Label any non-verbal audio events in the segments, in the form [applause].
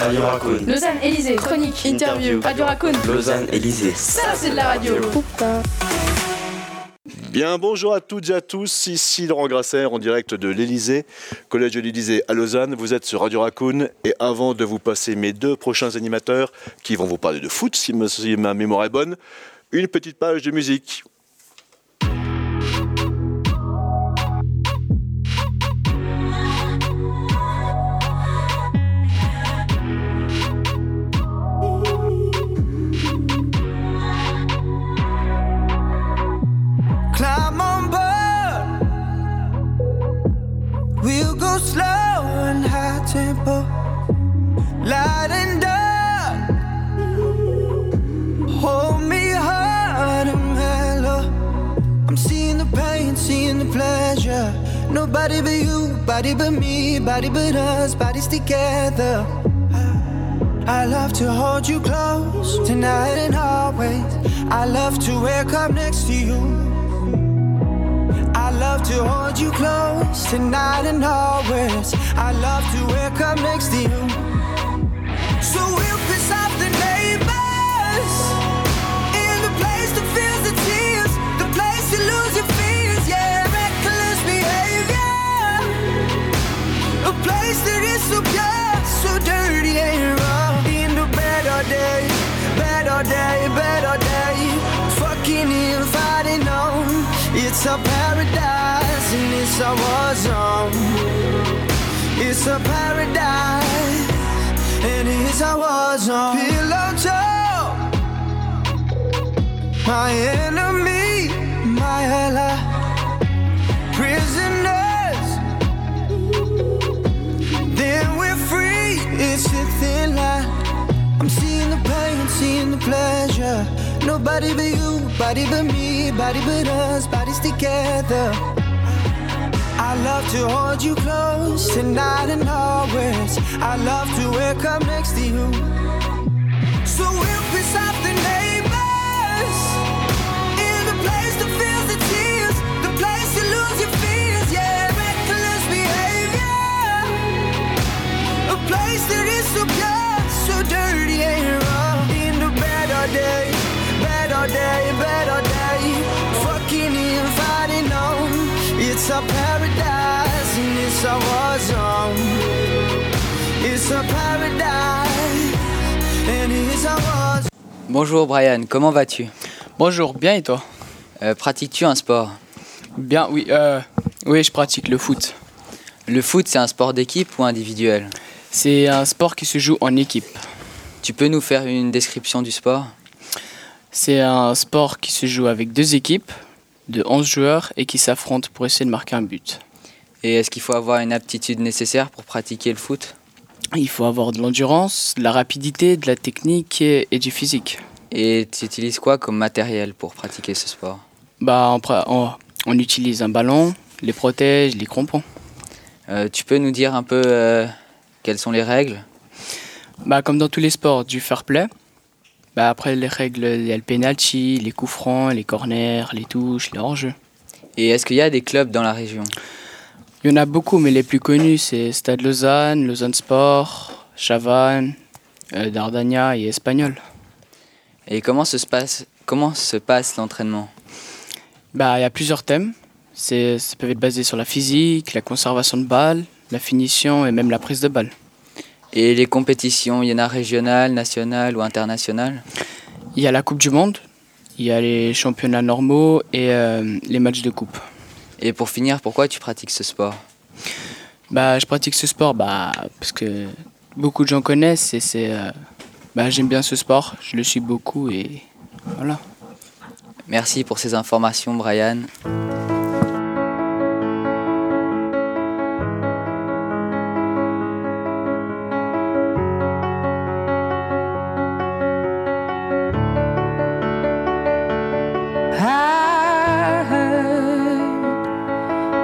Radio Raccoon. Lausanne Élysée, chronique, interview, Radio Raccoon. Lausanne Élysée. Ça, c'est de la radio. Bien, bonjour à toutes et à tous. Ici Laurent Grasser en direct de l'Elysée, collège de l'Elysée à Lausanne. Vous êtes sur Radio Raccoon. Et avant de vous passer mes deux prochains animateurs qui vont vous parler de foot, si ma mémoire est bonne, une petite page de musique. The pleasure. Nobody but you, body but me, body but us, bodies together. I love to hold you close tonight and always. I love to wake up next to you. I love to hold you close tonight and always. I love to wake up next to you. So we'll piss off the neighbors in the place that feels the tears, the place you lose place that is so pure, so dirty and raw. In bed all day, all day, all day, fucking in, fighting on. It's a paradise and it's a war zone. It's a paradise and it's a war zone. Pillow talk, my enemy, seeing the pleasure. Nobody but you, body but me, body but us, bodies together. I love to hold you close tonight and always. I love to wake up next to you. So we'll piss off the neighbors in the place that feels the tears, the place you lose your fears, yeah, reckless behavior, a place that is so pure, so dirty and the bed all day, bed all day, bed all day, fucking in, fighting on. It's a paradise and it's a war zone. It's a paradise and it's a war zone. Bonjour Brian, comment vas-tu? Bonjour, bien et toi? Euh, Pratiques-tu un sport? Bien, oui, euh, oui, je pratique le foot. Le foot, c'est un sport d'équipe ou individuel? C'est un sport qui se joue en équipe. Tu peux nous faire une description du sport? C'est un sport qui se joue avec deux équipes de 11 joueurs et qui s'affrontent pour essayer de marquer un but. Et est-ce qu'il faut avoir une aptitude nécessaire pour pratiquer le foot? Il faut avoir de l'endurance, de la rapidité, de la technique et, et du physique. Et tu utilises quoi comme matériel pour pratiquer ce sport? Bah, on, pra- on- on utilise un ballon, les protèges, les crampons. Euh, Tu peux nous dire un peu euh, quelles sont les règles? Bah, comme dans tous les sports, du fair play. Bah, après, les règles, il y a le penalty, les coups francs, les corners, les touches, les hors-jeux. Et est-ce qu'il y a des clubs dans la région? Il y en a beaucoup, mais les plus connus, c'est Stade Lausanne, Lausanne Sport, Chavannes, euh, Dardania et Espagnol. Et comment se passe, comment se passe l'entraînement? Bah, il y a plusieurs thèmes. C'est, ça peut être basé sur la physique, la conservation de balles, la finition et même la prise de balle. Et les compétitions, il y en a régionales, nationales ou internationales? Il y a la Coupe du Monde, il y a les championnats normaux et euh, les matchs de coupe. Et pour finir, pourquoi tu pratiques ce sport? Bah, je pratique ce sport bah, parce que beaucoup de gens connaissent et c'est, euh, bah, j'aime bien ce sport, je le suis beaucoup et voilà. Merci pour ces informations, Brian.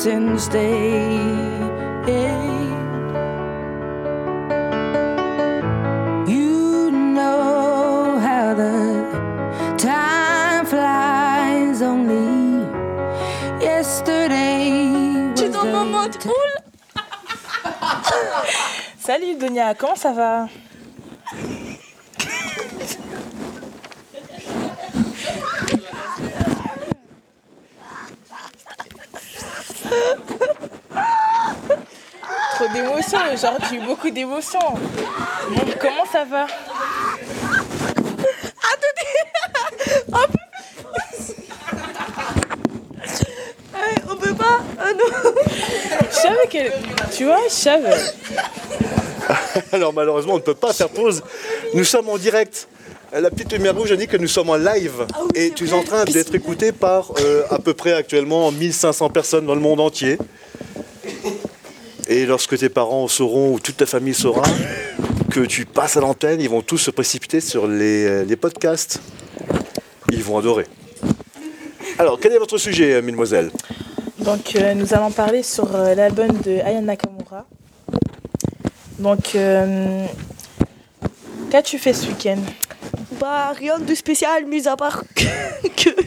Instead. You know how the time flies only yesterday. was the time- [laughs] Salut Donia, comment ça va Trop aujourd'hui, beaucoup d'émotions. Bon, comment ça va [laughs] On peut pas Ah non Je savais qu'elle... Tu vois, je savais. [laughs] Alors malheureusement, on ne peut pas faire pause. Nous sommes en direct. La petite lumière rouge indique que nous sommes en live. et tu es en train d'être écouté par euh, à peu près actuellement 1500 personnes dans le monde entier. Et lorsque tes parents sauront, ou toute ta famille saura, que tu passes à l'antenne, ils vont tous se précipiter sur les, euh, les podcasts. Ils vont adorer. Alors, quel est votre sujet, euh, mademoiselle Donc, euh, nous allons parler sur euh, l'album de Aya Nakamura. Donc, euh, qu'as-tu fait ce week-end? Bah rien de spécial, mis à part [laughs] que... que-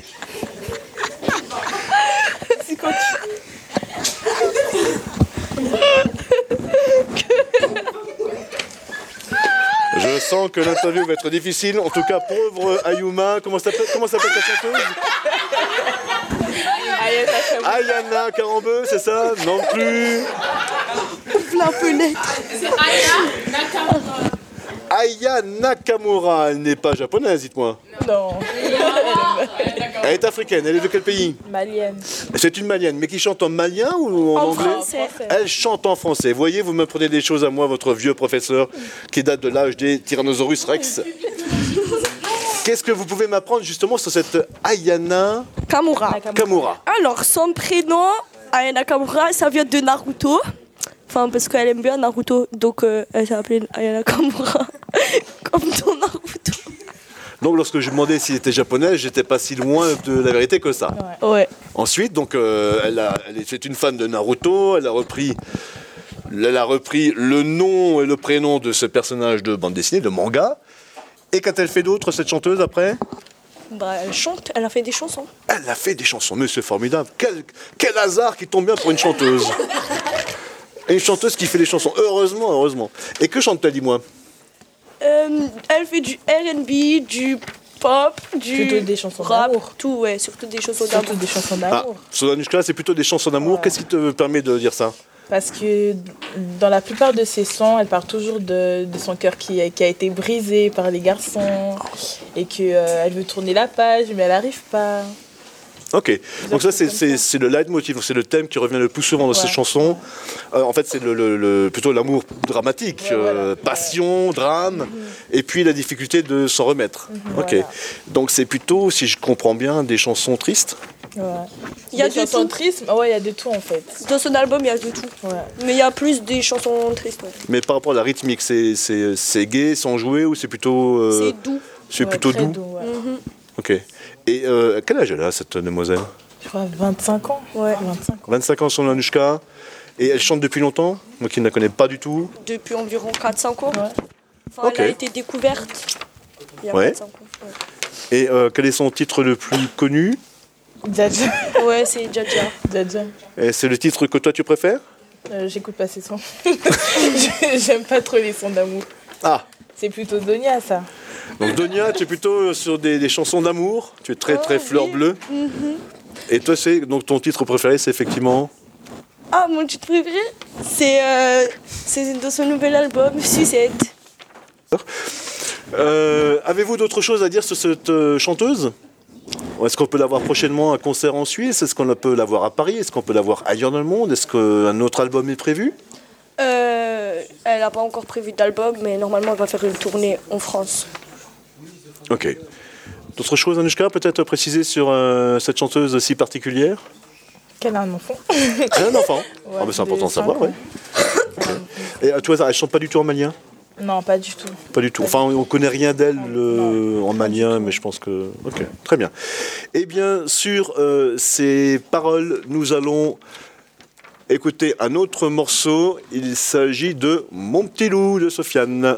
C'est quand tu- Je sens que l'interview va être difficile. En tout cas, pauvre Ayuma, comment s'appelle comment s'appelle ta chanteuse. Ayana Karambeu, c'est ça Non plus. la fenêtre. Aya Nakamura, elle n'est pas japonaise, dites-moi. Non, Elle est africaine, elle est de quel pays malienne. C'est une malienne, mais qui chante en malien ou en, En anglais français. Elle chante en français. Vous voyez, vous m'apprenez des choses à moi, votre vieux professeur, qui date de l'âge des Tyrannosaurus Rex. Qu'est-ce que vous pouvez m'apprendre justement sur cette Ayana Kamura. Kamura Alors, son prénom, Ayana Kamura, ça vient de Naruto. Enfin, parce qu'elle aime bien Naruto, donc euh, elle s'est appelée Ayana Kamura. [laughs] Comme dans Naruto. Donc lorsque je demandais s'il était japonais, j'étais pas si loin de la vérité que ça. Ouais. Ensuite, donc, euh, elle, a- elle est, une fan de Naruto. Elle a repris, elle a repris le nom et le prénom de ce personnage de bande dessinée, de manga. Et qu'a-t-elle fait d'autre cette chanteuse après? Bah, elle chante, elle a fait des chansons. Elle a fait des chansons, mais c'est formidable. Quel, quel hasard qui tombe bien pour une chanteuse. [laughs] Une chanteuse qui fait des chansons. Heureusement, heureusement. Et que chante-t-elle, dis-moi? Euh, elle fait du RB, du pop, du Plutôt des chansons rap, d'amour. tout, ouais, surtout des chansons Surtout d'amour. des chansons Ah, d'amour. C'est plutôt des chansons d'amour. Ouais. Qu'est-ce qui te permet de dire ça? Parce que dans la plupart de ses sons, elle parle toujours de, de son cœur qui, a- qui a été brisé par les garçons et qu'elle veut tourner la page, mais elle n'arrive pas. Ok, donc ça c'est- le leitmotiv, c'est le thème qui revient le plus souvent dans ces Ouais. chansons. Euh, en fait c'est le, le- le- plutôt l'amour dramatique, Ouais, voilà. euh, passion, drame, et puis la difficulté de s'en remettre. Ok, Voilà. donc c'est plutôt, si je comprends bien, des chansons tristes. Ouais. Il y a des de chansons tout. tristes, ah ouais, il y a de tout en fait. Dans son album, il y a de tout. Ouais. Mais il y a plus des chansons tristes. ouais. Mais par rapport à la rythmique, c'est- c'est c'est gai, sans jouer, ou c'est plutôt, euh, C'est doux. c'est Ouais, plutôt doux ouais. Mhm. Ok. Et euh, quel âge elle a cette demoiselle? Je crois 25 ans. Ouais. 25 ans. 25 ans son Anushka, et elle chante depuis longtemps, moi qui ne la connais pas du tout. Depuis environ 4-5 ans. Ouais. Enfin, Ok. Elle a été découverte Il y a Ouais. 25 ans. Et euh, quel est son titre le plus connu? Djadja. Ouais, ouais c'est Djadja. Djadja. Et c'est le titre que toi tu préfères? Euh, J'écoute pas ces sons. [laughs] J'aime pas trop les sons d'amour. Ah C'est plutôt Donia, ça. Donc Donia, tu es plutôt sur des, des chansons d'amour. Tu es très très Ouais, fleur oui. bleue. Mhm. Et toi, c'est donc ton titre préféré, c'est effectivement. Ah, mon titre préféré, c'est euh, c'est de son nouvel album, Sucette. Euh, Avez-vous d'autres choses à dire sur cette euh, chanteuse? Est-ce qu'on peut la voir prochainement à concert en Suisse? Est-ce qu'on peut la voir à Paris? Est-ce qu'on peut la voir ailleurs dans le monde? Est-ce qu'un autre album est prévu? Euh, elle n'a pas encore prévu d'album, mais normalement, elle va faire une tournée en France. Ok. D'autres choses, Anushka, peut-être préciser sur euh, cette chanteuse si particulière? Qu'elle a un enfant. [laughs] Elle a un enfant Ouais, Ah, bah, C'est important de savoir, ouais. Et à toi, elle chante pas du tout en malien? Non, pas du tout. Pas du tout. Enfin, on connaît rien d'elle euh, en malien, mais je pense que. Ok, très bien. Eh bien, sur euh, ces paroles, nous allons écouter un autre morceau. Il s'agit de Mon petit loup de Sofiane.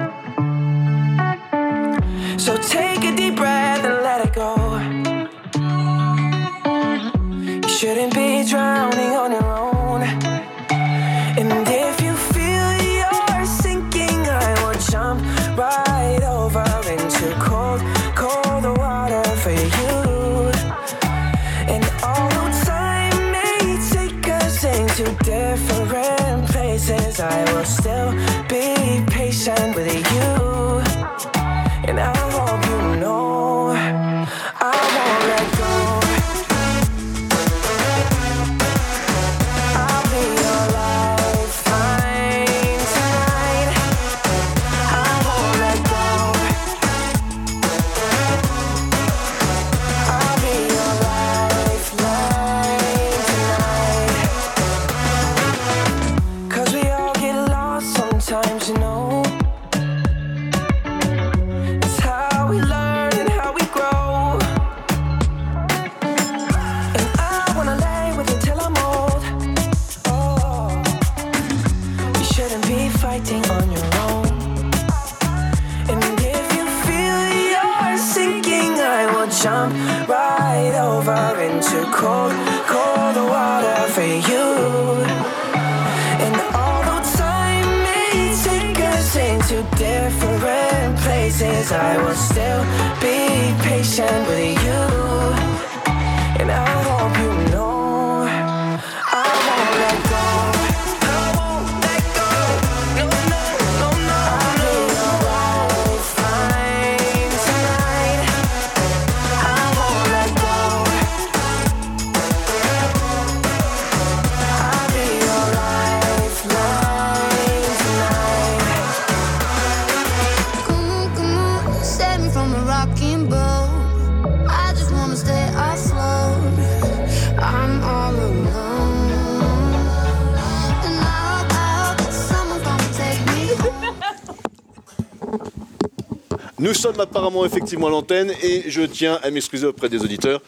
Sommes apparemment effectivement à l'antenne et je tiens à m'excuser auprès des auditeurs.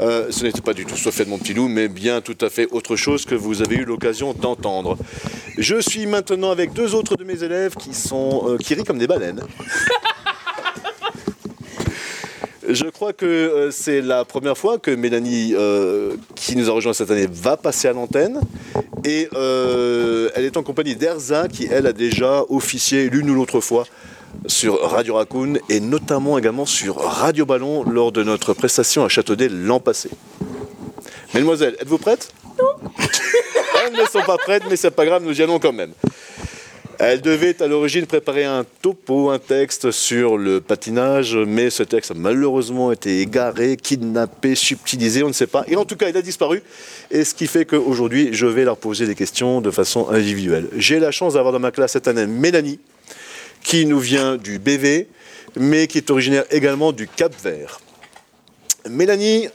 Euh, ce n'était pas du tout Sofiane mon petit loup, mais bien tout à fait autre chose que vous avez eu l'occasion d'entendre. Je suis maintenant avec deux autres de mes élèves qui sont euh, qui rient comme des baleines. [laughs] Je crois que euh, c'est la première fois que Mélanie, qui nous a rejoint cette année, va passer à l'antenne. Et elle est en compagnie d'Erza, qui elle a déjà officié l'une ou l'autre fois sur Radio Raccoon et notamment également sur Radio Ballon lors de notre prestation à Châteaudet l'an passé. Mesdemoiselles, êtes-vous prêtes? Non. Elles ne sont pas prêtes, mais c'est pas grave, nous y allons quand même. Elle devait à l'origine préparer un topo, un texte sur le patinage, mais ce texte a malheureusement été égaré, kidnappé, subtilisé, on ne sait pas. Et en tout cas, il a disparu. Et ce qui fait qu'aujourd'hui, je vais leur poser des questions de façon individuelle. J'ai la chance d'avoir dans ma classe cette année Mélanie, qui nous vient du BV, mais qui est originaire également du Cap Vert. Mélanie,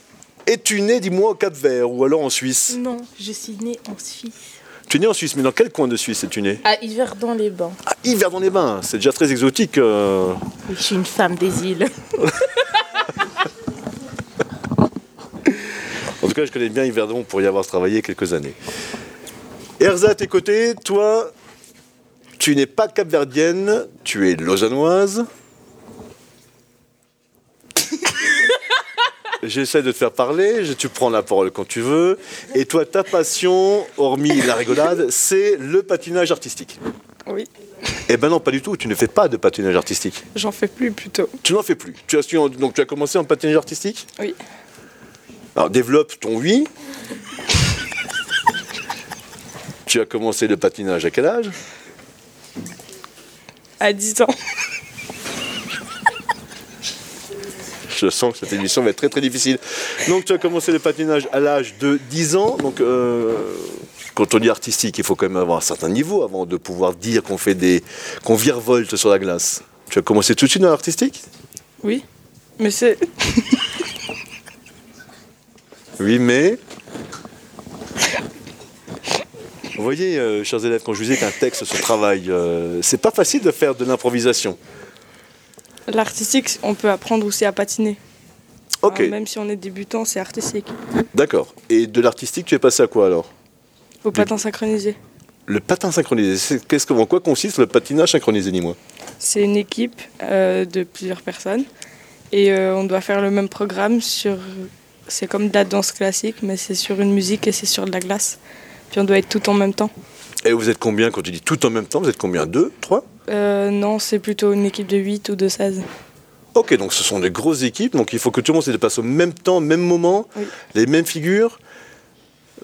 es-tu née, dis-moi, au Cap Vert ou alors en Suisse? Non, je suis née en Suisse. Tu es née en Suisse, mais dans quel coin de Suisse es-tu née? À Yverdon-les-Bains. À Yverdon-les-Bains, c'est déjà très exotique. euh. Oui, Je suis une femme des îles. [laughs] cas, je connais bien Yverdon pour y avoir travaillé quelques années. Erza, à tes côtés, toi, tu n'es pas capverdienne, tu es lausannoise. [laughs] J'essaie de te faire parler, je- tu prends la parole quand tu veux. Et toi, ta passion, hormis la rigolade, c'est le patinage artistique. Oui, Eh ben non, pas du tout, tu ne fais pas de patinage artistique. j'en fais plus plutôt. Tu n'en fais plus. Tu as, donc tu as commencé en patinage artistique? Oui. Alors développe ton oui. tu as commencé le patinage à quel âge? À 10 ans. Je sens que cette émission va être très très difficile. Donc tu as commencé le patinage à l'âge de 10 ans. Donc euh, quand on dit artistique, il faut quand même avoir un certain niveau avant de pouvoir dire qu'on fait des qu'on virevolte sur la glace. Tu as commencé tout de suite dans l'artistique? Oui. Mais c'est. Oui, mais. Vous voyez, euh, chers élèves, quand je vous disais qu'un texte se travaille, euh, c'est pas facile de faire de l'improvisation. L'artistique, on peut apprendre aussi à patiner. Ok, même si on est débutant, c'est artistique. d'accord. Et de l'artistique, tu es passé à quoi alors? Au patin synchronisé. Le patin synchronisé. c'est- Qu'est-ce que, en quoi consiste le patinage synchronisé, dis-moi? C'est une équipe euh, de plusieurs personnes. Et on doit faire le même programme sur. C'est comme de la danse classique, mais c'est sur une musique et c'est sur de la glace. Puis on doit être tout en même temps. Et vous êtes combien quand tu dis tout en même temps Vous êtes combien Deux Trois? Euh, non, c'est plutôt une équipe de 8 ou de 16. Ok, donc ce sont des grosses équipes, donc il faut que tout le monde se déplace au même temps, au même moment, Oui. les mêmes figures.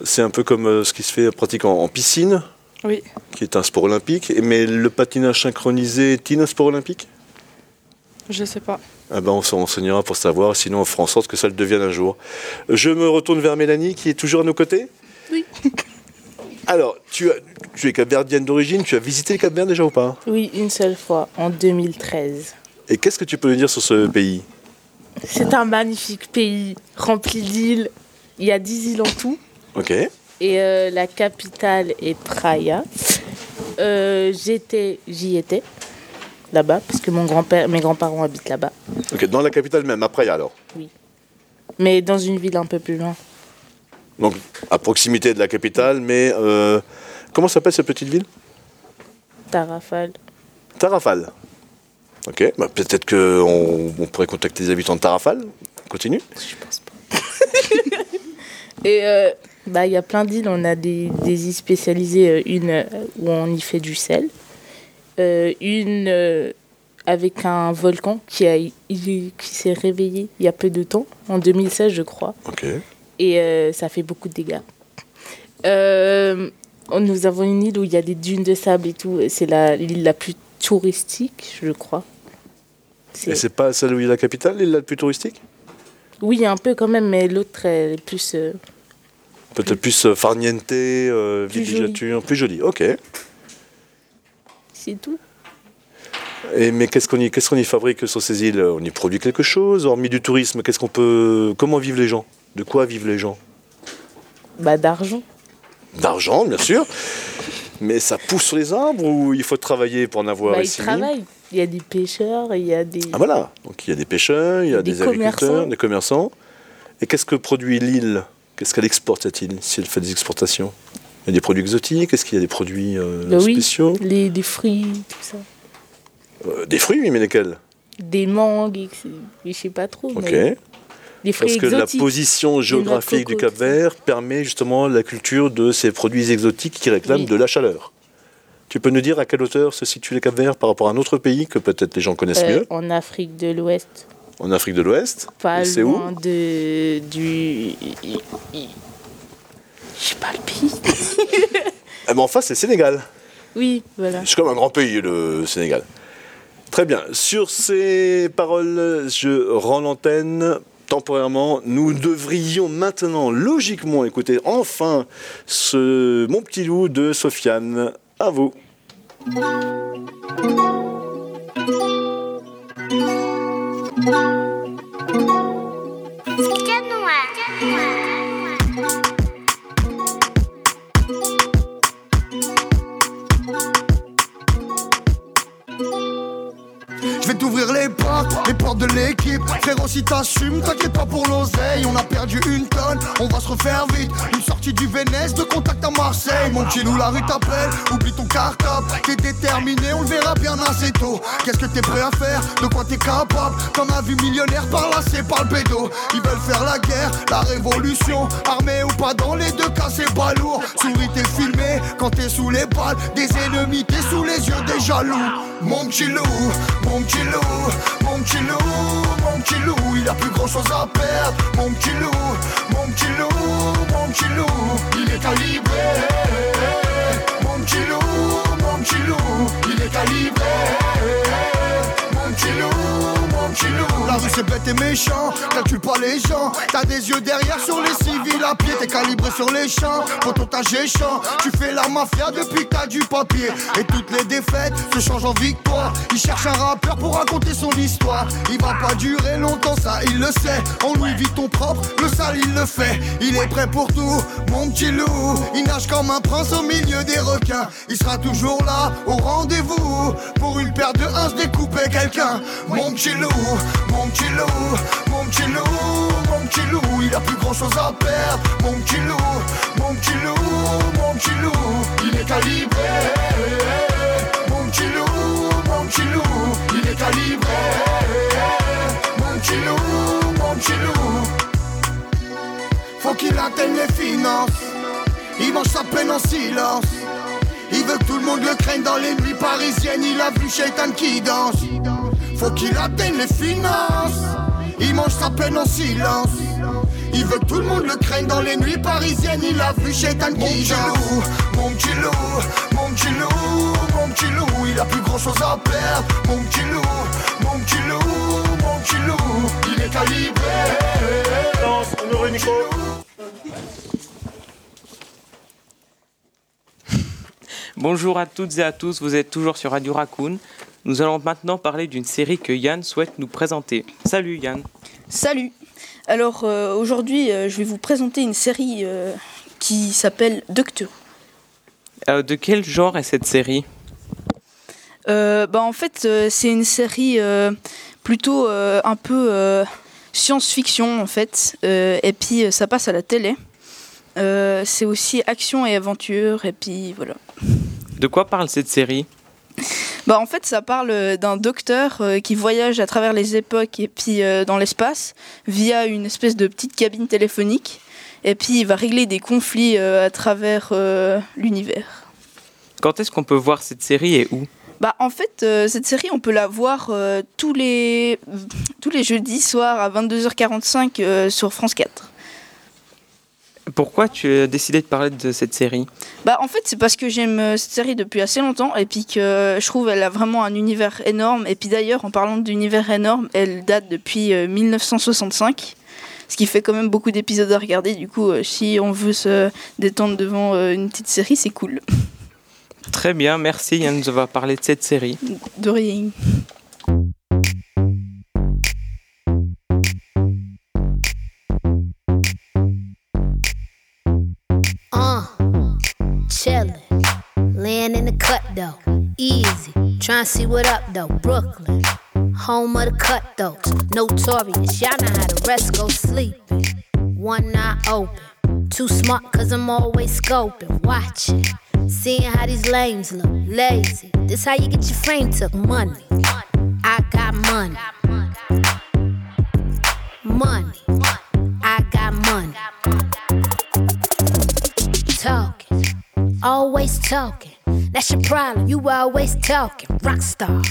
C'est un peu comme euh, ce qui se fait pratique en, en piscine, Oui. qui est un sport olympique. Mais le patinage synchronisé est-il un sport olympique? Je sais pas. Ah ben on s'en renseignera pour savoir, sinon on fera en sorte que ça le devienne un jour. Je me retourne vers Mélanie qui est toujours à nos côtés? Oui. [laughs] Alors, tu, as, tu es capverdienne d'origine, tu as visité le Cap-Vert déjà ou pas? Oui, une seule fois, en 2013. Et qu'est-ce que tu peux nous dire sur ce pays? C'est un magnifique pays rempli d'îles. Il y a 10 îles en tout. Ok. Et euh, la capitale est Praia. Euh, j'étais, j'y étais là-bas parce que mon grand-père, mes grands-parents habitent là-bas. Ok, dans la capitale même, après alors? Mais dans une ville un peu plus loin. Donc à proximité de la capitale, mais euh, comment s'appelle cette petite ville? Tarafal. Tarafal. Ok, bah, peut-être qu'on on pourrait contacter les habitants de Tarafal. On Continue. Je pense pas. [laughs] Et euh, bah il y a plein d'îles. On a des, des îles spécialisées. euh, Une où on y fait du sel. Euh, une avec un volcan qui a il- qui s'est réveillé il y a peu de temps, en 2016 je crois. Ok. Et euh, ça fait beaucoup de dégâts. Euh, nous avons une île où il y a des dunes de sable et tout. C'est la- l'île la plus touristique, je crois. Et c'est pas celle où il y a la capitale, l'île la plus touristique? Oui, un peu quand même, mais l'autre est plus. euh, Peut-être plus euh, farniente, Plus villégiature, plus jolie. Ok. C'est tout. Et, mais qu'est-ce qu'on y, y fabrique sur ces îles? On y produit quelque chose Hormis du tourisme, qu'est-ce qu'on peut. Comment vivent les gens? De quoi vivent les gens? Bah, d'argent. D'argent, bien sûr. Mais ça pousse sur les arbres ou il faut travailler pour en avoir Bah, ils ici travaillent. Il y a des pêcheurs, il y a des. Ah voilà, donc il y a des pêcheurs, il y a Des des, agriculteurs, des commerçants. Et qu'est-ce que produit l'île? Qu'est-ce qu'elle exporte cette île si elle fait des exportations? Il y a des produits exotiques Est-ce qu'il y a des produits euh, Bah oui, spéciaux? les, les fruits, tout ça. Euh, Des fruits, oui, mais lesquels? Des mangues, je sais pas trop. Ok. mais des fruits Parce que la position géographique du coco, Cap-Vert permet justement la culture de ces produits exotiques qui réclament Oui. de la chaleur. Tu peux nous dire à quelle hauteur se situe le Cap-Vert par rapport à un autre pays que peut-être les gens connaissent Euh, mieux? en Afrique de l'Ouest. En Afrique de l'Ouest? Pas Et où? de, du. Je sais pas le pays. [laughs] Eh ben, En face, c'est le Sénégal. Oui, voilà. C'est comme un grand pays, le Sénégal. Très bien. Sur ces paroles, je rends l'antenne temporairement. Nous devrions maintenant, logiquement, écouter enfin ce Mon petit loup de Sofiane. À vous. Si t'assumes, t'inquiète pas pour l'oseille. On a perdu une tonne, on va se refaire vite. Une sortie du Vénès, de contact à Marseille. Mon petit la rue t'appelle, oublie ton cartable. T'es déterminé, on le verra bien assez tôt. Qu'est-ce que t'es prêt à faire? De quoi t'es capable? T'en as vu millionnaire par là, c'est pas le bédo. Ils veulent faire la guerre, la révolution. Armé ou pas, dans les deux cas, c'est pas lourd. Souris, t'es filmé quand t'es sous les balles des ennemis, t'es sous les yeux des jaloux. Mon petit loup, mon petit loup, mon petit loup, mon petit loup, il a plus grand chose à perdre. Mon petit loup, mon petit loup, mon petit loup, il est calibré. Mon petit loup, mon petit loup, il est calibré. Mon petit loup. La rue c'est bête et méchant, calcule pas les gens. T'as des yeux derrière sur les civils à pied, t'es calibré sur les champs. Pour ton champ, tu fais la mafia depuis que t'as du papier. Et toutes les défaites se changent en victoire. Il cherche un rappeur pour raconter son histoire. Il va pas durer longtemps, ça il le sait. On lui vit ton propre, le sale il le fait. Il est prêt pour tout, mon petit loup. Il nage comme un prince au milieu des requins. Il sera toujours là, au rendez-vous. Pour une paire de uns découper quelqu'un. Mon petit loup, mon petit loup, mon petit loup, mon petit loup. Il a plus grand chose à perdre. Mon petit loup, mon petit loup, mon petit loup. Il est calibré. Mon petit loup, mon petit loup. Il est calibré. Mon petit loup, mon petit loup. Faut qu'il atteigne les finances. Il mange sa peine en silence. Il veut que tout le monde le craigne dans les nuits parisiennes. Il a vu Shaitan qui danse. Faut qu'il atteigne les finances. Il mange sa peine en silence. Il veut que tout le monde le craigne dans les nuits parisiennes. Il a vu qui danse. Mon petit loup, mon petit loup, mon petit loup. Il a plus grand chose à perdre. Mon petit loup, mon petit loup, mon petit loup. Il est calibré. Danse, Honoré Nico. Bonjour à toutes et à tous, vous êtes toujours sur Radio Raccoon. Nous allons maintenant parler d'une série que Yann souhaite nous présenter. Salut Yann. Salut. Alors euh, aujourd'hui, euh, je vais vous présenter une série euh, qui s'appelle Doctor. De quel genre est cette série? Bah, en fait, c'est une série plutôt un peu science-fiction en fait. Et puis ça passe à la télé. C'est aussi action et aventure. Et puis voilà. De quoi parle cette série? Bah, en fait, ça parle euh, d'un docteur euh, qui voyage à travers les époques et puis euh, dans l'espace via une espèce de petite cabine téléphonique. Et puis il va régler des conflits euh, à travers l'univers. Quand est-ce qu'on peut voir cette série et où? Bah, en fait, euh, cette série, on peut la voir euh, tous, les, tous les jeudis soirs à 22h45 euh, sur France 4. Pourquoi tu as décidé de parler de cette série Bah, en fait, c'est parce que j'aime euh, cette série depuis assez longtemps et puis que je trouve elle a vraiment un univers énorme. Et puis d'ailleurs, en parlant d'univers énorme, elle date depuis euh, 1965. Ce qui fait quand même beaucoup d'épisodes à regarder. Du coup, euh, si on veut se détendre devant euh, une petite série, c'est cool. Très bien, merci Yann nous avoir parlé de cette série. De rien. Chillin', laying in the cut though, easy. Tryna see what up though, Brooklyn, home of the cutthroats, notorious. Y'all know how the rest go sleeping. One eye open, too smart cause I'm always scoping, watching, seeing how these lames look, lazy. This how you get your frame took, money. I got money, money. Always talking. That's your problem, you always talking. Rockstar,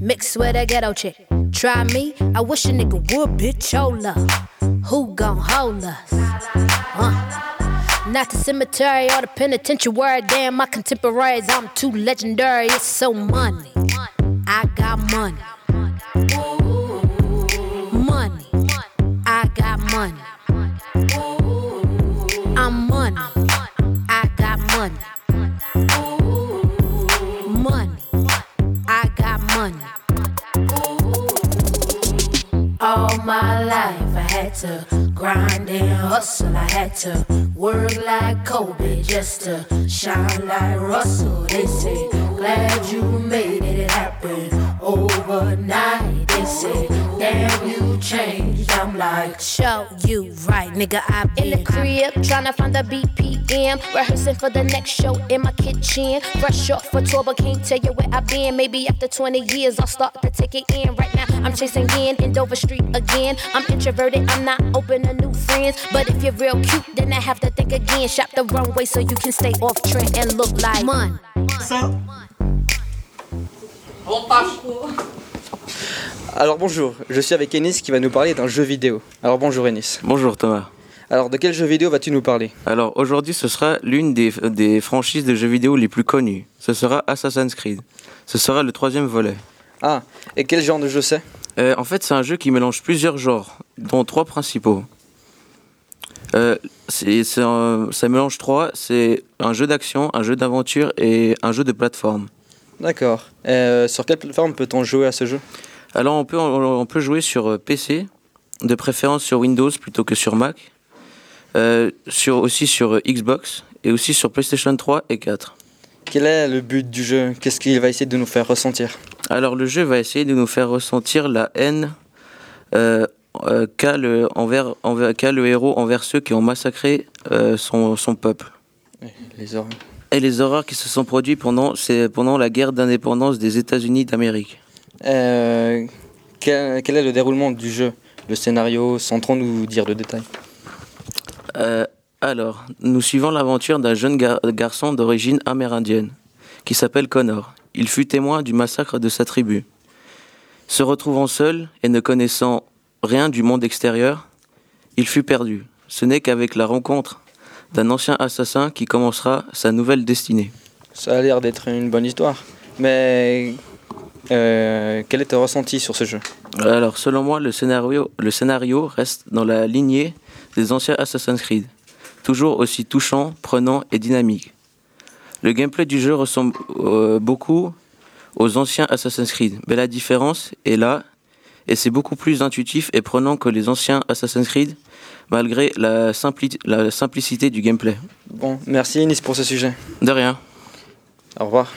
mixed with a ghetto chick. Try me, I wish a nigga would, bitch. Hold up. Who gon' hold us? Huh? Not the cemetery or the penitentiary. Damn, my contemporaries, I'm too legendary. It's so money. I got money. Money. To grind and hustle. I had to work like Kobe just to shine like Russell. They say, glad you made it happen overnight. They say, damn, you changed. I'm like, show you right, nigga. I'm in the crib tryna find the BPM, rehearsing for the next show in my kitchen. Fresh off for tour, but can't tell you where I've been. Maybe after 20 years, I'll start to take it in. Right now, I'm chasing in in Dover Street again. I'm introverted, I'm not open to new friends. But if you're real cute, then I have to think again. Shop the runway so you can stay off trend and look like man. Alors bonjour, je suis avec Ennis qui va nous parler d'un jeu vidéo. Alors bonjour Ennis. Bonjour Thomas. Alors de quel jeu vidéo vas-tu nous parler? Alors aujourd'hui, ce sera l'une des, des franchises de jeux vidéo les plus connues. Ce sera Assassin's Creed. Ce sera le troisième volet. Ah, et quel genre de jeu c'est? Euh, en fait, c'est un jeu qui mélange plusieurs genres, dont trois principaux. Euh, c'est, c'est un- ça mélange trois. C'est un jeu d'action, un jeu d'aventure et un jeu de plateforme. D'accord. Euh, sur quelle plateforme peut-on jouer à ce jeu? Alors on peut, on, on peut jouer sur euh, PC, de préférence sur Windows plutôt que sur Mac, euh, sur, aussi sur euh, Xbox et aussi sur PlayStation 3 et 4. Quel est le but du jeu? Qu'est-ce qu'il va essayer de nous faire ressentir? Alors le jeu va essayer de nous faire ressentir la haine euh, euh, qu'a le, envers, envers, qu'a le héros envers ceux qui ont massacré son, son peuple. Les horreurs. Et les horreurs qui se sont produites pendant, c'est pendant la guerre d'indépendance des États-Unis d'Amérique. Euh, quel, quel est le déroulement du jeu Le scénario, sans trop nous dire de détails Euh, alors, nous suivons l'aventure d'un jeune gar- garçon d'origine amérindienne qui s'appelle Connor. Il fut témoin du massacre de sa tribu. Se retrouvant seul et ne connaissant rien du monde extérieur, il fut perdu. Ce n'est qu'avec la rencontre d'un ancien assassin qui commencera sa nouvelle destinée. Ça a l'air d'être une bonne histoire. Mais euh, quel est ton ressenti sur ce jeu Alors, selon moi, le scénario, le scénario reste dans la lignée des anciens Assassin's Creed, toujours aussi touchant, prenant et dynamique. Le gameplay du jeu ressemble euh, beaucoup aux anciens Assassin's Creed, mais la différence est là, et c'est beaucoup plus intuitif et prenant que les anciens Assassin's Creed, malgré la, simpli- la simplicité du gameplay. Bon, merci Nice pour ce sujet. De rien. Au revoir.